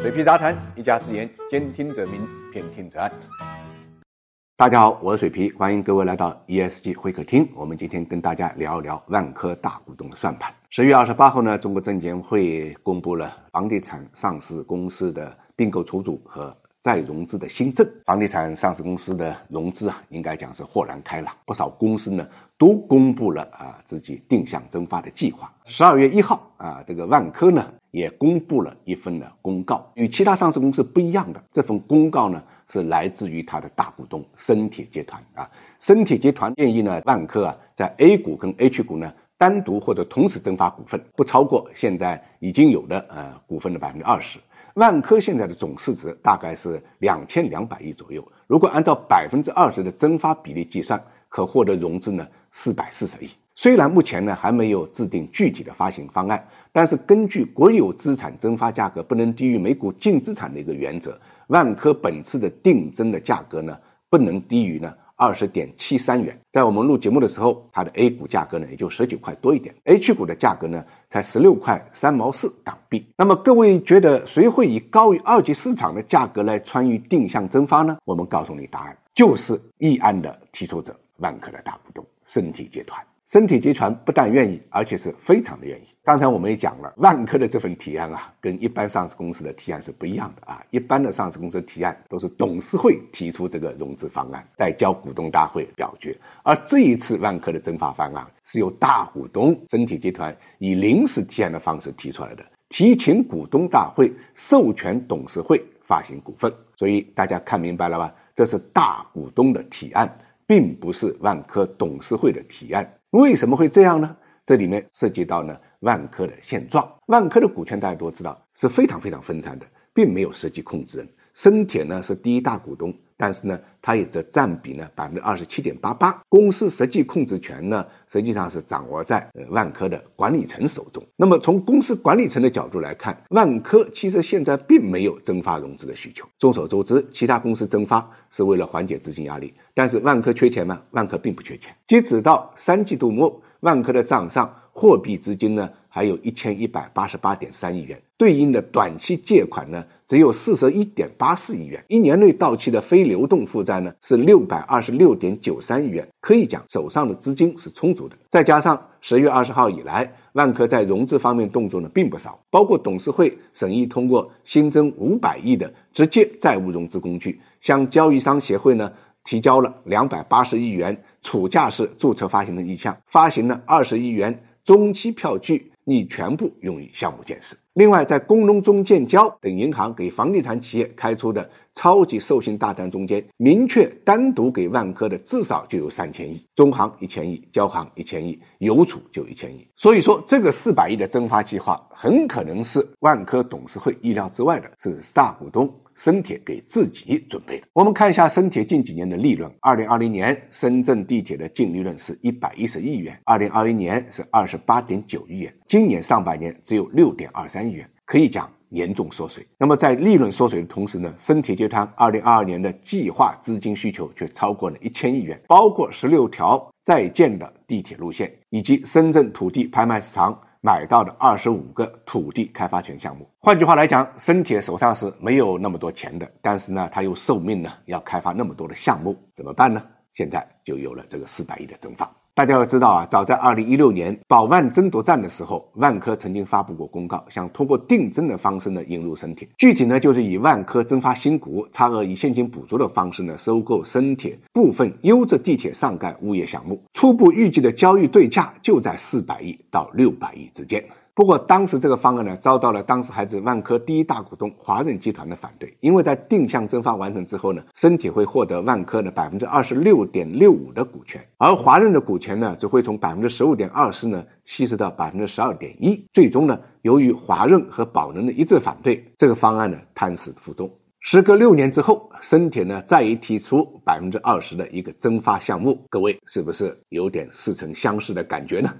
水皮杂谈，一家之言，兼听则明，偏听则暗。大家好，我是水皮，欢迎各位来到 ESG 会客厅。我们今天跟大家聊一聊万科大股东的算盘。十月二十八号呢，中国证监会公布了房地产上市公司的并购重组和再融资的新政。房地产上市公司的融资啊，应该讲是豁然开朗，不少公司呢都公布了啊自己定向增发的计划。十二月一号啊，这个万科呢。也公布了一份的公告，与其他上市公司不一样的这份公告呢，是来自于它的大股东深铁集团啊。深铁集团建议呢，万科啊在 A 股跟 H 股呢单独或者同时增发股份，不超过现在已经有的呃股份的百分之二十。万科现在的总市值大概是两千两百亿左右，如果按照百分之二十的增发比例计算，可获得融资呢四百四十亿。虽然目前呢还没有制定具体的发行方案，但是根据国有资产增发价格不能低于每股净资产的一个原则，万科本次的定增的价格呢不能低于呢二十点七三元。在我们录节目的时候，它的 A 股价格呢也就十九块多一点，H 股的价格呢才十六块三毛四港币。那么各位觉得谁会以高于二级市场的价格来参与定向增发呢？我们告诉你答案，就是议案的提出者万科的大股东身体集团。身体集团不但愿意，而且是非常的愿意。刚才我们也讲了，万科的这份提案啊，跟一般上市公司的提案是不一样的啊。一般的上市公司提案都是董事会提出这个融资方案，再交股东大会表决。而这一次万科的增发方案是由大股东身体集团以临时提案的方式提出来的，提请股东大会授权董事会发行股份。所以大家看明白了吧？这是大股东的提案，并不是万科董事会的提案。为什么会这样呢？这里面涉及到呢万科的现状。万科的股权大家都知道是非常非常分散的，并没有实际控制人。深铁呢是第一大股东。但是呢，它也只占比呢百分之二十七点八八，公司实际控制权呢实际上是掌握在呃万科的管理层手中。那么从公司管理层的角度来看，万科其实现在并没有增发融资的需求。众所周知，其他公司增发是为了缓解资金压力，但是万科缺钱吗？万科并不缺钱。截止到三季度末，万科的账上货币资金呢还有一千一百八十八点三亿元，对应的短期借款呢。只有四十一点八四亿元，一年内到期的非流动负债呢是六百二十六点九三亿元，可以讲手上的资金是充足的。再加上十月二十号以来，万科在融资方面动作呢并不少，包括董事会审议通过新增五百亿的直接债务融资工具，向交易商协会呢提交了两百八十亿元储价式注册发行的意向，发行了二十亿元中期票据，拟全部用于项目建设。另外，在工农中建交等银行给房地产企业开出的超级授信大单中间，明确单独给万科的至少就有三千亿，中行一千亿，交行一千亿，邮储就一千亿。所以说，这个四百亿的增发计划很可能是万科董事会意料之外的，是大股东。深铁给自己准备的。我们看一下深铁近几年的利润。二零二零年，深圳地铁的净利润是一百一十亿元；二零二一年是二十八点九亿元，今年上半年只有六点二三亿元，可以讲严重缩水。那么在利润缩水的同时呢，深铁集团二零二二年的计划资金需求却超过了一千亿元，包括十六条在建的地铁路线，以及深圳土地拍卖市场。买到的二十五个土地开发权项目，换句话来讲，申铁手上是没有那么多钱的，但是呢，他又受命呢要开发那么多的项目，怎么办呢？现在就有了这个四百亿的增发。大家要知道啊，早在二零一六年宝万争夺战的时候，万科曾经发布过公告，想通过定增的方式呢引入深铁。具体呢就是以万科增发新股，差额以现金补足的方式呢收购深铁部分优质地铁上盖物业项目。初步预计的交易对价就在四百亿到六百亿之间。不过，当时这个方案呢，遭到了当时还是万科第一大股东华润集团的反对，因为在定向增发完成之后呢，深铁会获得万科的百分之二十六点六五的股权，而华润的股权呢，只会从百分之十五点二四呢稀释到百分之十二点一。最终呢，由于华润和宝能的一致反对，这个方案呢判死腹中。时隔六年之后，深铁呢再一提出百分之二十的一个增发项目，各位是不是有点似曾相识的感觉呢？